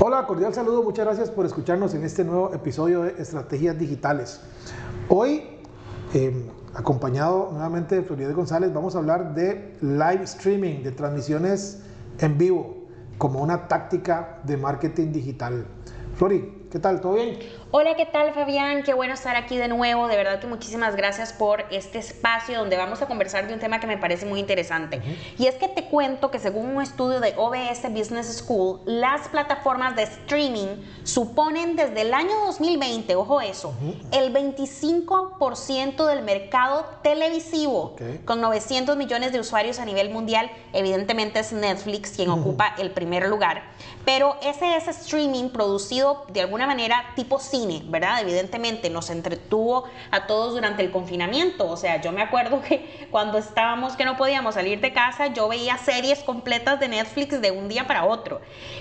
Hola, cordial saludo, muchas gracias por escucharnos en este nuevo episodio de Estrategias Digitales. Hoy, eh, acompañado nuevamente de Florida González, vamos a hablar de live streaming, de transmisiones en vivo, como una táctica de marketing digital. Flori, ¿qué tal? ¿Todo bien? Hola, ¿qué tal Fabián? Qué bueno estar aquí de nuevo. De verdad que muchísimas gracias por este espacio donde vamos a conversar de un tema que me parece muy interesante. Y es que te cuento que según un estudio de OBS Business School, las plataformas de streaming suponen desde el año 2020, ojo eso, el 25% del mercado televisivo, con 900 millones de usuarios a nivel mundial. Evidentemente es Netflix quien ocupa el primer lugar. Pero ese es streaming producido de alguna manera tipo cine ¿verdad? Evidentemente nos entretuvo a todos durante el confinamiento. O sea, yo me acuerdo que cuando estábamos que no podíamos salir de casa, yo veía series completas de Netflix de un día para otro.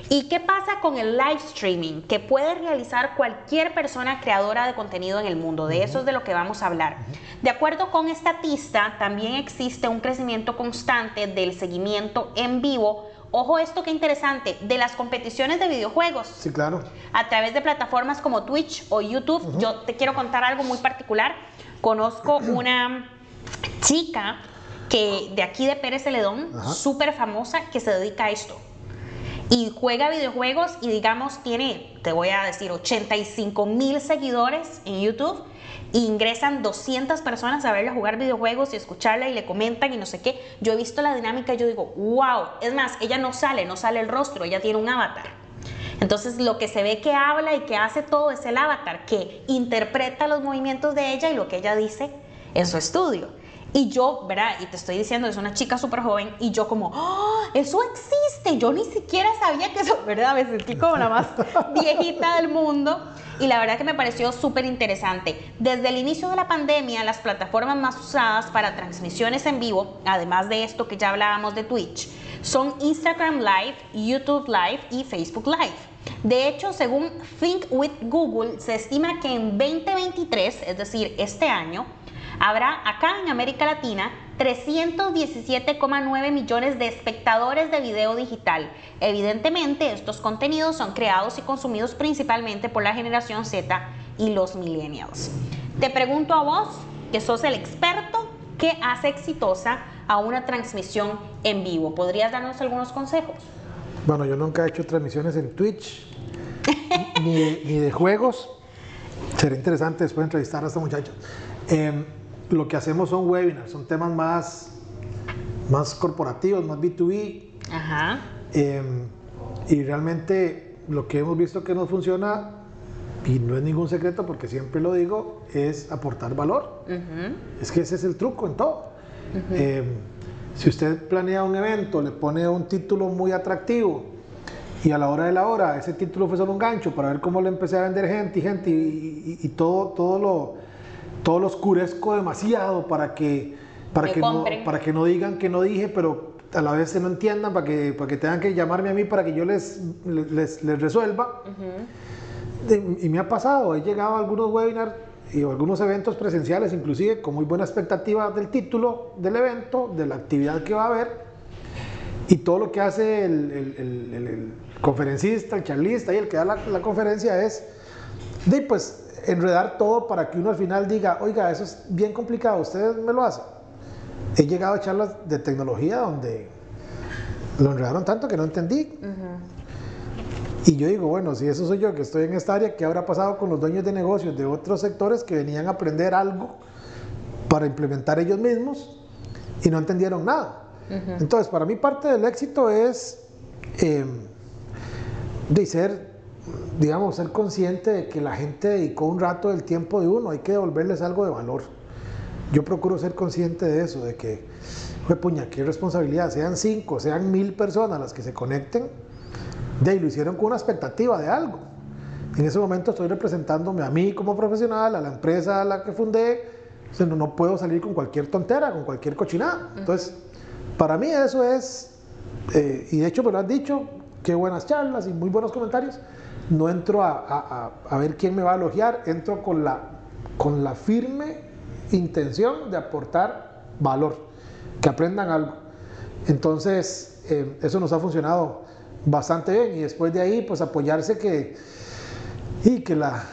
¿Y qué pasa con el live streaming? Que puede realizar cualquier persona creadora de contenido en el mundo. De eso es de lo que vamos a hablar. De acuerdo con Statista, también existe un crecimiento constante del seguimiento en vivo ojo esto que interesante, de las competiciones de videojuegos. Sí, claro. A través de plataformas como Twitch o YouTube. Yo te quiero contar algo muy particular. Conozco una chica que de aquí de Pérez Celedón, súper famosa, que se dedica a esto. Y juega videojuegos y digamos tiene, te voy a decir, 85 mil seguidores en YouTube ingresan 200 personas a verla jugar videojuegos y escucharla y le comentan y no sé qué. Yo he visto la dinámica y yo digo, wow, es más, ella no sale, no sale el rostro, ella tiene un avatar. Entonces lo que se ve que habla y que hace todo es el avatar, que interpreta los movimientos de ella y lo que ella dice en su estudio. Y yo, ¿verdad? Y te estoy diciendo, es una chica súper joven y yo como, ¡Oh, eso existe, yo ni siquiera sabía que eso, ¿verdad? Me sentí como la más viejita del mundo y la verdad que me pareció súper interesante. Desde el inicio de la pandemia, las plataformas más usadas para transmisiones en vivo, además de esto que ya hablábamos de Twitch, son Instagram Live, YouTube Live y Facebook Live. De hecho, según Think with Google, se estima que en 2023, es decir, este año, Habrá acá en América Latina 317,9 millones de espectadores de video digital. Evidentemente, estos contenidos son creados y consumidos principalmente por la generación Z y los millennials. Te pregunto a vos, que sos el experto, ¿qué hace exitosa a una transmisión en vivo? ¿Podrías darnos algunos consejos? Bueno, yo nunca he hecho transmisiones en Twitch, ni, de, juegos. Sería interesante después entrevistar a esta muchacha. Em, lo que hacemos son webinars, son temas más, más corporativos, más B2B. Ajá. Em, y realmente lo que hemos visto que nos funciona, y no es ningún secreto porque siempre lo digo, es aportar valor. Es que ese es el truco en todo. Em, si usted planea un evento, le pone un título muy atractivo y a la hora de la hora ese título fue solo un gancho para ver cómo le empecé a vender gente y gente y todo, todo lo todo lo oscurezco demasiado para que, para que, no, para que no digan que no dije, pero a la vez se no entiendan, para que, para que tengan que llamarme a mí para que yo les, les, resuelva. y me ha pasado, he llegado a algunos webinars y algunos eventos presenciales, inclusive con muy buena expectativa del título del evento, de la actividad que va a haber, y todo lo que hace el, el, conferencista, el charlista y el que da la, la conferencia es, de pues enredar todo para que uno al final diga, oiga, eso es bien complicado, ustedes me lo hacen. He llegado a charlas de tecnología donde lo enredaron tanto que no entendí. Y yo digo, bueno, si eso soy yo que estoy en esta área, ¿qué habrá pasado con los dueños de negocios de otros sectores que venían a aprender algo para implementar ellos mismos y no entendieron nada? Entonces, para mí parte del éxito es eh, de ser digamos, ser consciente de que la gente dedicó un rato del tiempo de uno, hay que devolverles algo de valor. Yo procuro ser consciente de eso, de que, fue puña, qué responsabilidad, sean cinco, sean mil personas las que se conecten, de ahí lo hicieron con una expectativa de algo. En ese momento estoy representándome a mí como profesional, a la empresa a la que fundé, o no, no puedo salir con cualquier tontera, con cualquier cochinada. Entonces, para mí eso es, eh, y de hecho me lo han dicho, qué buenas charlas y muy buenos comentarios, no entro a, ver quién me va a elogiar, entro con la, con la firme intención de aportar valor, que aprendan algo. Entonces, eh, eso nos ha funcionado bastante bien. Y después de ahí, pues apoyarse que, y que la,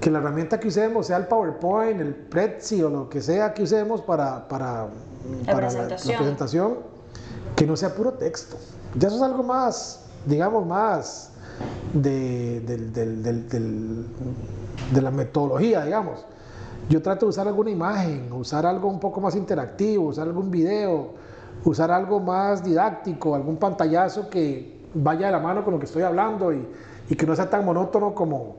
que la herramienta que usemos, sea el PowerPoint, el Prezi o lo que sea que usemos para, para, para la, la presentación. presentación, que no sea puro texto. Ya eso es algo más, digamos, más de, del- del- del- de la metodología, digamos. Yo trato de usar alguna imagen, usar algo un poco más interactivo, usar algún video, usar algo más didáctico, algún pantallazo que vaya de la mano con lo que estoy hablando y, y que no sea tan monótono como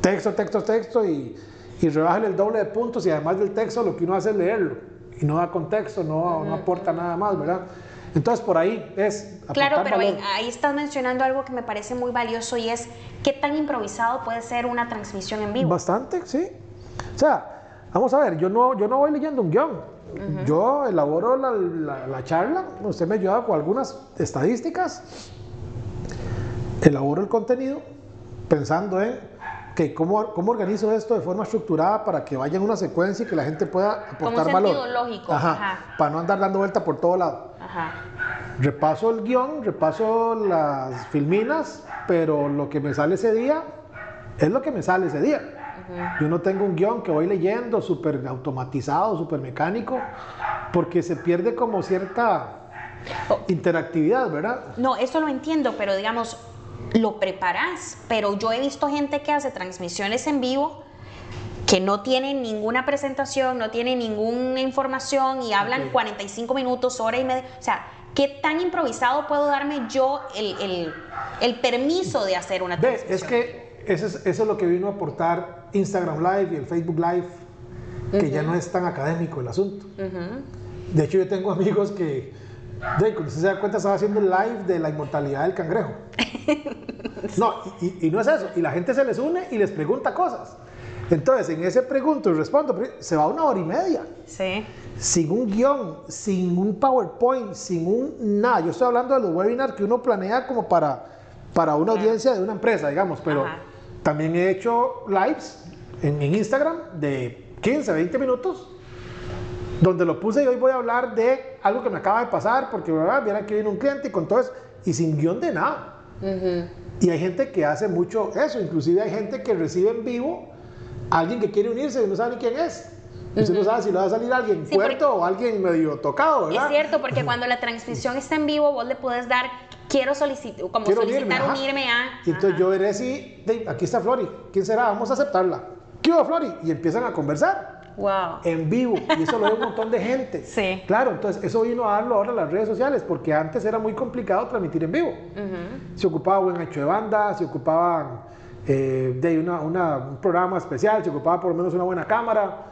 texto, texto, texto y, y rebajen el doble de puntos y además del texto lo que uno hace es leerlo y no da contexto, no, no aporta nada más, ¿verdad? Entonces por ahí es... Claro, pero ahí, valor. ahí estás mencionando algo que me parece muy valioso y es qué tan improvisado puede ser una transmisión en vivo. Bastante, sí. O sea, vamos a ver, yo no, yo no voy leyendo un guion. Yo elaboro la, la- la charla, usted me ayuda con algunas estadísticas, elaboro el contenido pensando en que cómo, cómo organizo esto de forma estructurada para que vaya en una secuencia y que la gente pueda Como un aportar valor. sentido lógico, Ajá, ajá. Para no andar dando vuelta por todo lado. Ajá. Repaso el guion, repaso las filminas, pero lo que me sale ese día es lo que me sale ese día. Yo no tengo un guion que voy leyendo súper automatizado, súper mecánico, porque se pierde como cierta Oh. interactividad, ¿verdad? No, eso lo entiendo, pero digamos, lo preparas, pero yo he visto gente que hace transmisiones en vivo que no tienen ninguna presentación, no tienen ninguna información y hablan Ok. 45 minutos, hora y media. O sea, ¿qué tan improvisado puedo darme yo el, el- el permiso de hacer una transmisión? es que eso es, eso es lo que vino a aportar Instagram Live y el Facebook Live, que ya no es tan académico el asunto. De hecho, yo tengo amigos que, cuando usted se da cuenta, estaba haciendo un live de la inmortalidad del cangrejo. No, y, no es eso. Y la gente se les une y les pregunta cosas. Entonces, en ese pregunto y respondo, se va una hora y media. Sí. Sin un guion, sin un PowerPoint, sin un nada. Yo estoy hablando de los webinars que uno planea como para, para una audiencia de una empresa, digamos. Pero Ajá. también he hecho lives en, en Instagram de 15, 20 minutos donde lo puse y hoy voy a hablar de algo que me acaba de pasar, porque ¿verdad? viene aquí viene un cliente y con todo eso, y sin guion de nada. Y hay gente que hace mucho eso, inclusive hay gente que recibe en vivo a alguien que quiere unirse y no sabe ni quién es. Usted no sabe si le va a salir alguien Sí, puerto o alguien medio tocado, ¿verdad? Es cierto, porque cuando la transmisión está en vivo, vos le puedes dar, quiero solicitar, como Quiero solicitar ajá. unirme a... Y entonces Ajá. yo veré si, aquí está Flori, ¿quién será? Vamos a aceptarla. ¿Qué hubo, Flori? Y empiezan a conversar. Wow. en vivo y eso lo ve un montón de gente. Sí. Claro, entonces eso vino a darlo ahora a las redes sociales porque antes era muy complicado transmitir en vivo. Se ocupaba buen ancho de banda, se ocupaban eh, de una, una- un programa especial, se ocupaba por lo menos una buena cámara.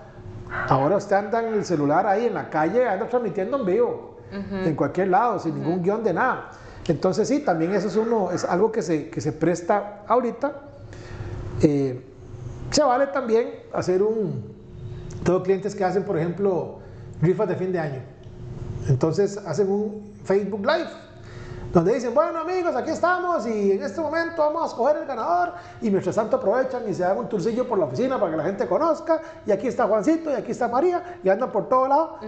Ahora usted anda en el celular ahí en la calle, anda transmitiendo en vivo, en cualquier lado, sin ningún guion de nada. Entonces sí, también eso es, uno, es algo que se, que se presta ahorita. Eh, se vale también hacer un... Tengo clientes que hacen, por ejemplo, rifas de fin de año. Entonces hacen un Facebook Live, donde dicen, bueno amigos, aquí estamos y en este momento vamos a escoger el ganador y mientras tanto aprovechan y se dan un tourcillo por la oficina para que la gente conozca y aquí está Juancito y aquí está María y andan por todo lado.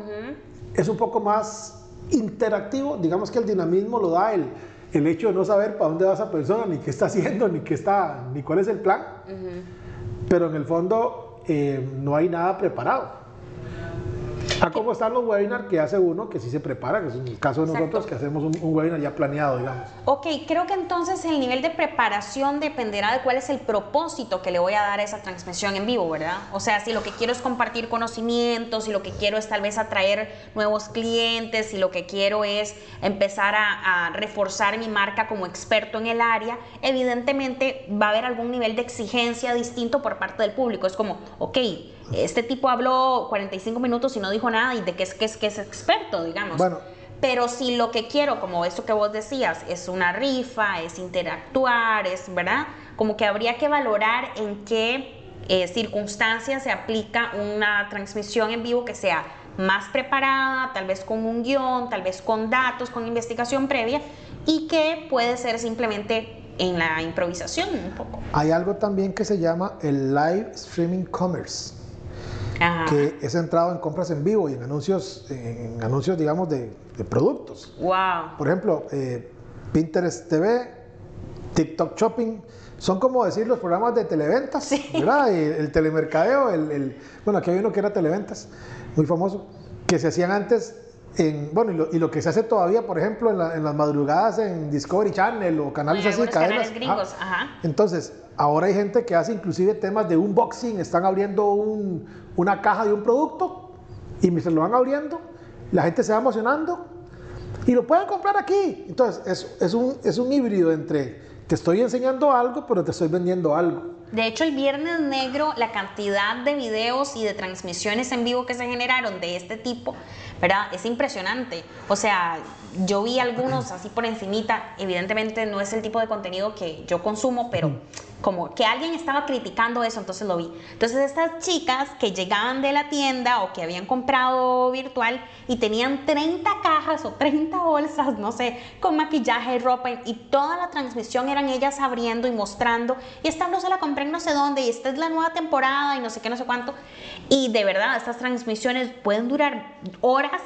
Es un poco más interactivo, digamos que el dinamismo lo da el, el hecho de no saber para dónde va esa persona, ni qué está haciendo, ni, qué está, ni cuál es el plan, pero en el fondo eh, no hay nada preparado. A cómo están los webinars que hace uno que sí se prepara, que es el caso de Exacto. nosotros que hacemos un, un webinar ya planeado, digamos. Ok, creo que entonces el nivel de preparación dependerá de cuál es el propósito que le voy a dar a esa transmisión en vivo, ¿verdad? O sea, si lo que quiero es compartir conocimientos, si lo que quiero es tal vez atraer nuevos clientes, si lo que quiero es empezar a, a reforzar mi marca como experto en el área, evidentemente va a haber algún nivel de exigencia distinto por parte del público. Es como, ok, este tipo habló 45 minutos y no dijo nada y de qué es que es, que es experto, digamos. Bueno. Pero si lo que quiero, como eso que vos decías, es una rifa, es interactuar, es, ¿verdad? Como que habría que valorar en qué eh, circunstancias se aplica una transmisión en vivo que sea más preparada, tal vez con un guion, tal vez con datos, con investigación previa, y que puede ser simplemente en la improvisación un poco. Hay algo también que se llama el live streaming commerce. Ajá. que es centrado en compras en vivo y en anuncios, en anuncios digamos, de, de productos. Wow. Por ejemplo, eh, Pinterest TV TikTok Shopping. Son como decir los programas de televentas, ¿verdad? El, el telemercadeo, el, el- bueno, aquí hay uno que era televentas, muy famoso, que se hacían antes en, bueno, y lo, y lo que se hace todavía, por ejemplo, en, la- en las madrugadas en Discovery Channel o canales En así, cadenas. canales gringos, Ajá. ajá. Entonces, ahora hay gente que hace inclusive temas de unboxing, están abriendo un- una caja de un producto y mientras lo van abriendo, la gente se va emocionando y lo pueden comprar aquí. Entonces, es, es, un, es un híbrido entre te estoy enseñando algo, pero te estoy vendiendo algo. De hecho, el Viernes Negro, la cantidad de videos y de transmisiones en vivo que se generaron de este tipo, ¿verdad? Es impresionante. O sea, yo vi algunos así por encimita. Evidentemente no es el tipo de contenido que yo consumo, pero como que alguien estaba criticando eso, entonces lo vi. Entonces estas chicas que llegaban de la tienda o que habían comprado virtual y tenían 30 cajas o 30 bolsas, no sé, con maquillaje, ropa y toda la transmisión eran ellas abriendo y mostrando y esta no se la compré en no sé dónde y esta es la nueva temporada y no sé qué, no sé cuánto. Y de verdad, estas transmisiones pueden durar horas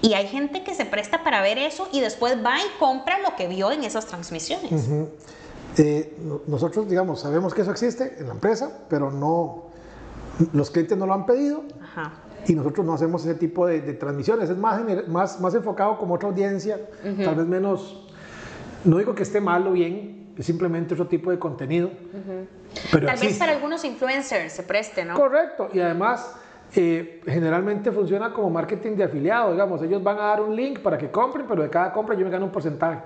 y hay gente que se presta para ver eso y después va y compra lo que vio en esas transmisiones. Eh, no- nosotros, digamos, sabemos que eso existe en la empresa, pero no, los clientes no lo han pedido Ajá. y nosotros no hacemos ese tipo de, de transmisiones. Es más, más, más enfocado como otra audiencia, tal vez menos, no digo que esté mal o bien, es simplemente otro tipo de contenido. Pero Tal vez para algunos influencers se preste, ¿no? Correcto, y además eh, generalmente funciona como marketing de afiliado, digamos, ellos van a dar un link para que compren, pero de cada compra yo me gano un porcentaje.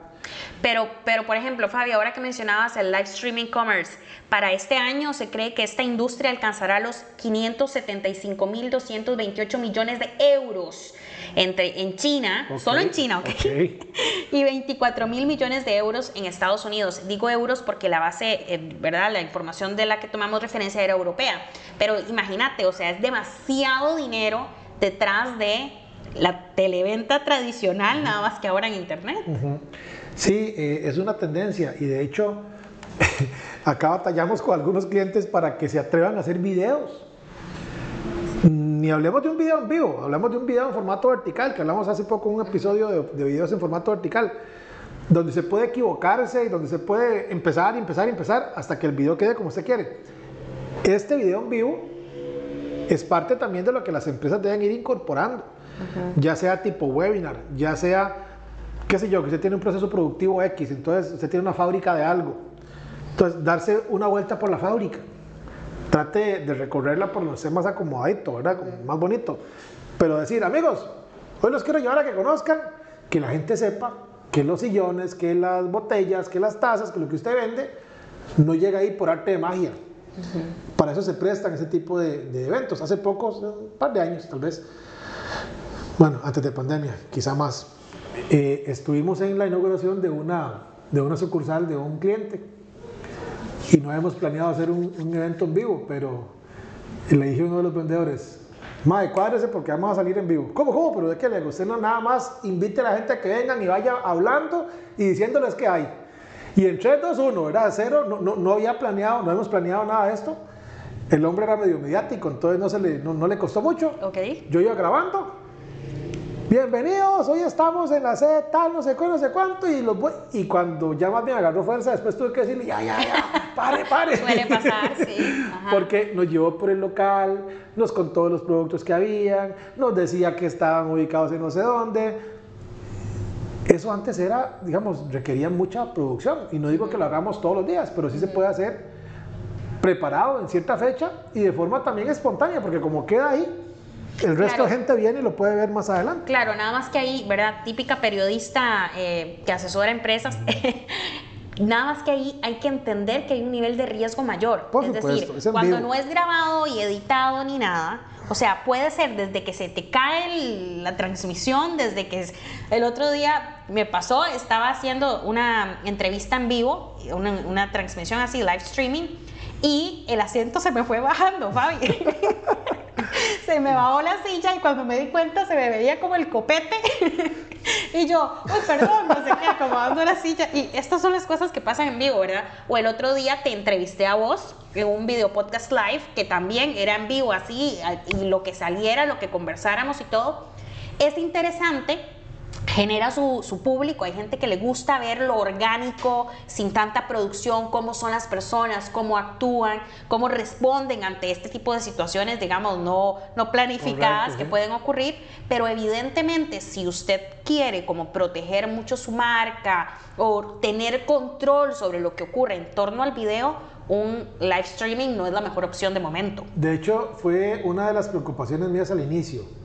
Pero, pero, por ejemplo, Fabi, ahora que mencionabas el live streaming commerce, para este año se cree que esta industria alcanzará los 575.228 millones de euros entre, en China, solo en China, ¿ok? y 24 mil millones de euros en Estados Unidos. Digo euros porque la base, eh, ¿verdad? La información de la que tomamos referencia era europea. Pero imagínate, o sea, es demasiado dinero detrás de la televenta tradicional, nada más que ahora en Internet. Sí, eh, es una tendencia y de hecho acá batallamos con algunos clientes para que se atrevan a hacer videos. Ni hablemos de un video en vivo, hablamos de un video en formato vertical, que hablamos hace poco un episodio de, de videos en formato vertical, donde se puede equivocarse y donde se puede empezar y empezar y empezar hasta que el video quede como usted quiere. Este video en vivo es parte también de lo que las empresas deben ir incorporando, ya sea tipo webinar, ya sea, qué sé yo, que usted tiene un proceso productivo X, entonces usted tiene una fábrica de algo. Entonces, darse una vuelta por la fábrica. Trate de recorrerla por donde esté más acomodadito, ¿verdad? Como más bonito. Pero decir, amigos, hoy los quiero llevar a que conozcan, que la gente sepa que los sillones, que las botellas, que las tazas, que lo que usted vende, no llega ahí por arte de magia. Para eso se prestan ese tipo de, de eventos. Hace pocos, un par de años tal vez, bueno, antes de pandemia, quizá más, eh, estuvimos en la inauguración de una, de una sucursal de un cliente y no habíamos planeado hacer un, un evento en vivo, pero le dije a uno de los vendedores, Mae, cuádrese porque vamos a salir en vivo. ¿Cómo, cómo? Pero de qué le usted no nada más invite a la gente a que vengan y vaya hablando y diciéndoles qué hay. Y en 3, 2, 1, ¿verdad? Cero, no, no, no había planeado, no hemos planeado nada de esto. El hombre era medio mediático, entonces no, se le, no, no le costó mucho. Ok. Yo iba grabando. Bienvenidos, hoy estamos en la sede tal, no sé cuánto, no sé cuánto, y, los voy- y cuando ya más bien agarró fuerza, después tuve que decirle, ya, ya, ya, pare, pare. Suele pasar, sí. Ajá. Porque nos llevó por el local, nos contó los productos que habían, nos decía que estaban ubicados en no sé dónde. Eso antes era, digamos, requería mucha producción. Y no digo que lo hagamos todos los días, pero sí se puede hacer preparado en cierta fecha y de forma también espontánea, porque como queda ahí, el resto Claro. de gente viene y lo puede ver más adelante. Claro, nada más que ahí, ¿verdad? Típica periodista eh, que asesora empresas. nada más que ahí hay que entender que hay un nivel de riesgo mayor. Por es supuesto, decir, es cuando vivo. no es grabado y editado ni nada, o sea, puede ser desde que se te cae el- la transmisión, desde que es- el otro día me pasó, estaba haciendo una entrevista en vivo, una, una transmisión así, live streaming, y el asiento se me fue bajando, Fabi. se me bajó la silla y cuando me di cuenta se me veía como el copete. y yo, uy, perdón, no sé qué, acomodando la silla. Y estas son las cosas que pasan en vivo, ¿verdad? O el otro día te entrevisté a vos en un video podcast live que también era en vivo, así, y lo que saliera, lo que conversáramos y todo. Es interesante genera su, su, público. Hay gente que le gusta ver lo orgánico, sin tanta producción, cómo son las personas, cómo actúan, cómo responden ante este tipo de situaciones, digamos, no, no planificadas que pueden ocurrir. Pero evidentemente, si usted quiere como proteger mucho su marca o tener control sobre lo que ocurre en torno al video, un live streaming no es la mejor opción de momento. De hecho, fue una de las preocupaciones mías al inicio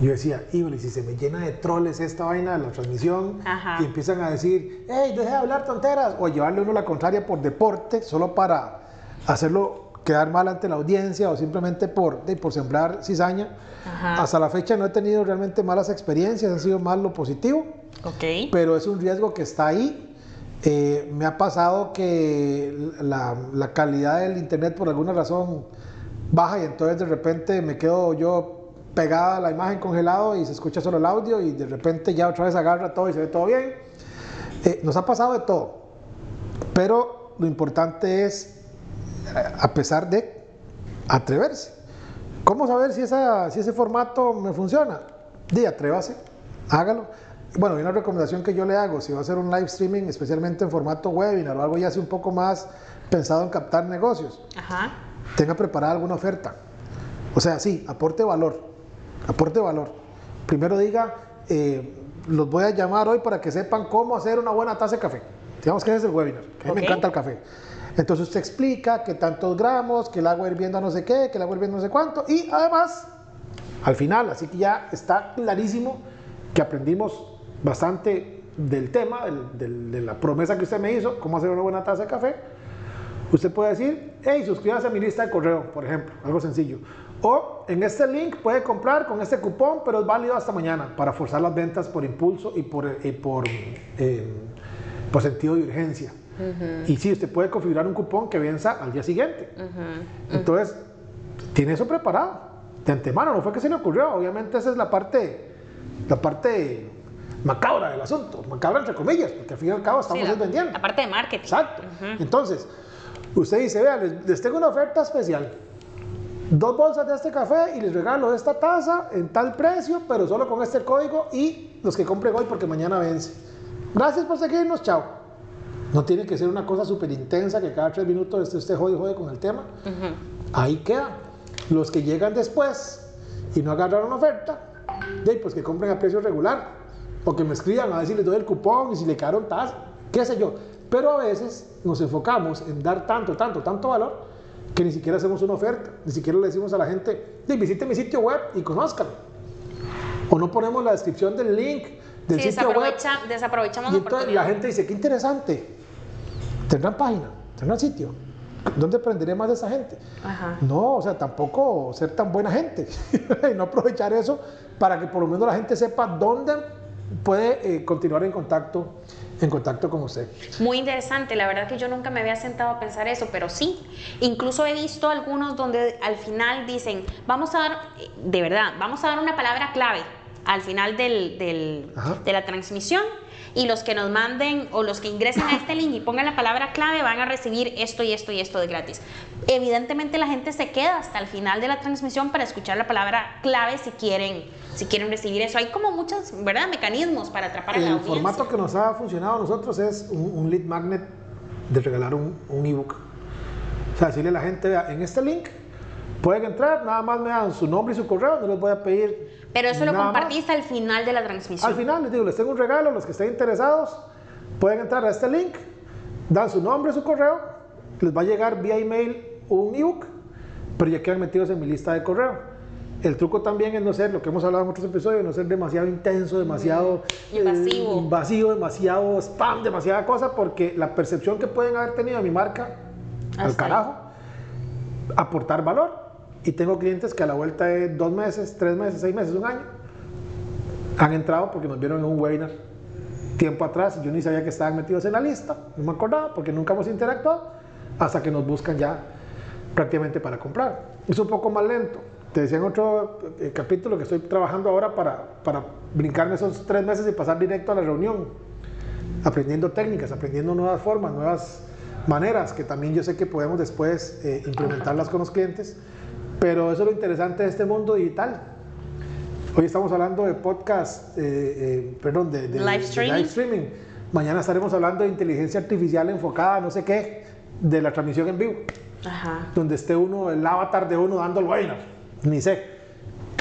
yo decía, híjole, si se me llena de troles esta vaina de la transmisión y empiezan a decir, hey, deje de hablar tonteras, o llevarle uno la contraria por deporte, solo para hacerlo quedar mal ante la audiencia o simplemente por, por sembrar cizaña. Hasta la fecha no he tenido realmente malas experiencias, han sido más lo positivo. Okay. Pero es un riesgo que está ahí. Eh, me ha pasado que la, la calidad del internet por alguna razón baja y entonces de repente me quedo yo pegada la imagen congelado y se escucha solo el audio y de repente ya otra vez agarra todo y se ve todo bien. Eh, nos ha pasado de todo, pero lo importante es, a pesar de atreverse. ¿Cómo saber si, esa, si ese formato me funciona? Di, atrévase, hágalo. Bueno, una recomendación que yo le hago, si va a hacer un live streaming, especialmente en formato webinar o algo ya así un poco más pensado en captar negocios, tenga preparada alguna oferta. O sea, sí, aporte valor, aporte valor. Primero diga, eh, los voy a llamar hoy para que sepan cómo hacer una buena taza de café. Digamos que ese es el webinar, que a mí me encanta el café. Entonces usted explica que tantos gramos, que el agua hirviendo a no sé qué, que el agua hirviendo no sé cuánto, y además, al final, así que ya está clarísimo que aprendimos bastante del tema, de la promesa que usted me hizo, cómo hacer una buena taza de café. Usted puede decir, hey, suscríbase a mi lista de correo, por ejemplo, algo sencillo. O en este link puede comprar con este cupón, pero es válido hasta mañana para forzar las ventas por impulso y por, por, eh, por sentido de urgencia. Y sí, usted puede configurar un cupón que venza al día siguiente. Entonces, tiene eso preparado de antemano, no fue que se le ocurrió. Obviamente esa es la parte, la parte macabra del asunto, macabra entre comillas, porque al fin y al cabo estamos vendiendo. La parte de marketing. Exacto. Entonces, usted dice, vea, les tengo una oferta especial dos bolsas de este café y les regalo esta taza en tal precio, pero solo con este código y los que compren hoy porque mañana vence. Gracias por seguirnos, chao. No tiene que ser una cosa súper intensa que cada tres minutos esté usted jode jode con el tema. Ahí queda. Los que llegan después y no agarraron oferta, de, pues que compren a precio regular o que me escriban a ver si les doy el cupón y si le quedaron taza, qué sé yo. Pero a veces nos enfocamos en dar tanto, tanto, tanto valor que ni siquiera hacemos una oferta, ni siquiera le decimos a la gente, visite mi sitio web y conózcalo. O no ponemos la descripción del link del sitio web. Desaprovechamos y entonces la gente dice, qué interesante, tendrán página, tendrán sitio. ¿Dónde aprenderé más de esa gente? No, o sea, tampoco ser tan buena gente y no aprovechar eso para que por lo menos la gente sepa dónde puede eh, continuar en contacto en contacto con usted. Muy interesante, la verdad que yo nunca me había sentado a pensar eso, pero sí. Incluso he visto algunos donde al final dicen, vamos a dar, de verdad, vamos a dar una palabra clave al final del, de la transmisión y los que nos manden o los que ingresen a este link y pongan la palabra clave van a recibir esto y esto y esto de gratis. Evidentemente la gente se queda hasta el final de la transmisión para escuchar la palabra clave si quieren, si quieren recibir eso. Hay como muchos, ¿verdad? Mecanismos para atrapar a la audiencia. El formato que nos ha funcionado a nosotros es un, lead magnet de regalar un, un ebook. O sea, decirle a la gente, en este link pueden entrar, nada más me dan su nombre y su correo, no les voy a pedir pero eso lo compartiste al final de la transmisión. Al final les digo, les tengo un regalo, los que estén interesados pueden entrar a este link, dan su nombre, su correo, les va a llegar vía email un ebook, pero ya quedan metidos en mi lista de correo. El truco también es no ser, lo que hemos hablado en otros episodios, no ser demasiado intenso, demasiado invasivo. Eh, invasivo, demasiado spam, demasiada cosa, porque la percepción que pueden haber tenido de mi marca, al carajo, aportar valor y tengo clientes que a la vuelta de dos meses, tres meses, seis meses, un año, han entrado porque nos vieron en un webinar tiempo atrás. Yo ni sabía que estaban metidos en la lista, no me acordaba porque nunca hemos interactuado, hasta que nos buscan ya prácticamente para comprar. Es un poco más lento. Te decía en otro eh, capítulo que estoy trabajando ahora para, para brincarme esos tres meses y pasar directo a la reunión, aprendiendo técnicas, aprendiendo nuevas formas, nuevas maneras que también yo sé que podemos después eh, implementarlas con los clientes pero eso es lo interesante de este mundo digital. Hoy estamos hablando de podcast, eh, eh, perdón, de, de- Live de streaming. live streaming. Mañana estaremos hablando de inteligencia artificial enfocada, no sé qué, de la transmisión en vivo, Ajá. donde esté uno, el avatar de uno dando el webinar. Ni sé.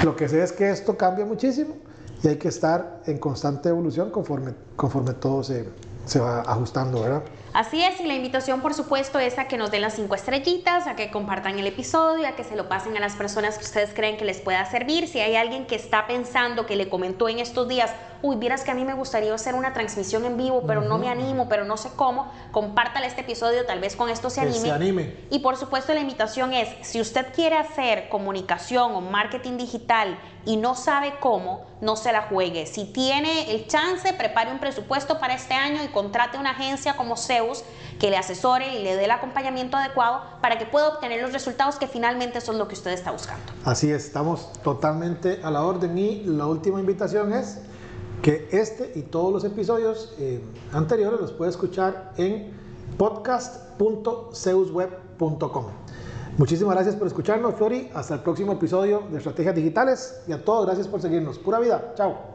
Lo que sé es que esto cambia muchísimo y hay que estar en constante evolución conforme, conforme todo se, se va ajustando, ¿verdad? Así es, y la invitación por supuesto es a que nos den las cinco estrellitas, a que compartan el episodio, a que se lo pasen a las personas que ustedes creen que les pueda servir. Si hay alguien que está pensando, que le comentó en estos días, uy, vieras que a mí me gustaría hacer una transmisión en vivo, pero no me animo, pero no sé cómo, compártale este episodio, tal vez con esto se Que anime. se anime. Y por supuesto la invitación es, si usted quiere hacer comunicación o marketing digital y no sabe cómo, no se la juegue. Si tiene el chance, prepare un presupuesto para este año y contrate una agencia como Zeus que le asesore y le dé el acompañamiento adecuado para que pueda obtener los resultados que finalmente son lo que usted está buscando. Así es, estamos totalmente a la orden y la última invitación es que este y todos los episodios eh, anteriores los puede escuchar en podcast.zeusweb.com. Muchísimas gracias por escucharnos, Flori. Hasta el próximo episodio de Estrategias Digitales y a todos gracias por seguirnos. Pura vida. Chao.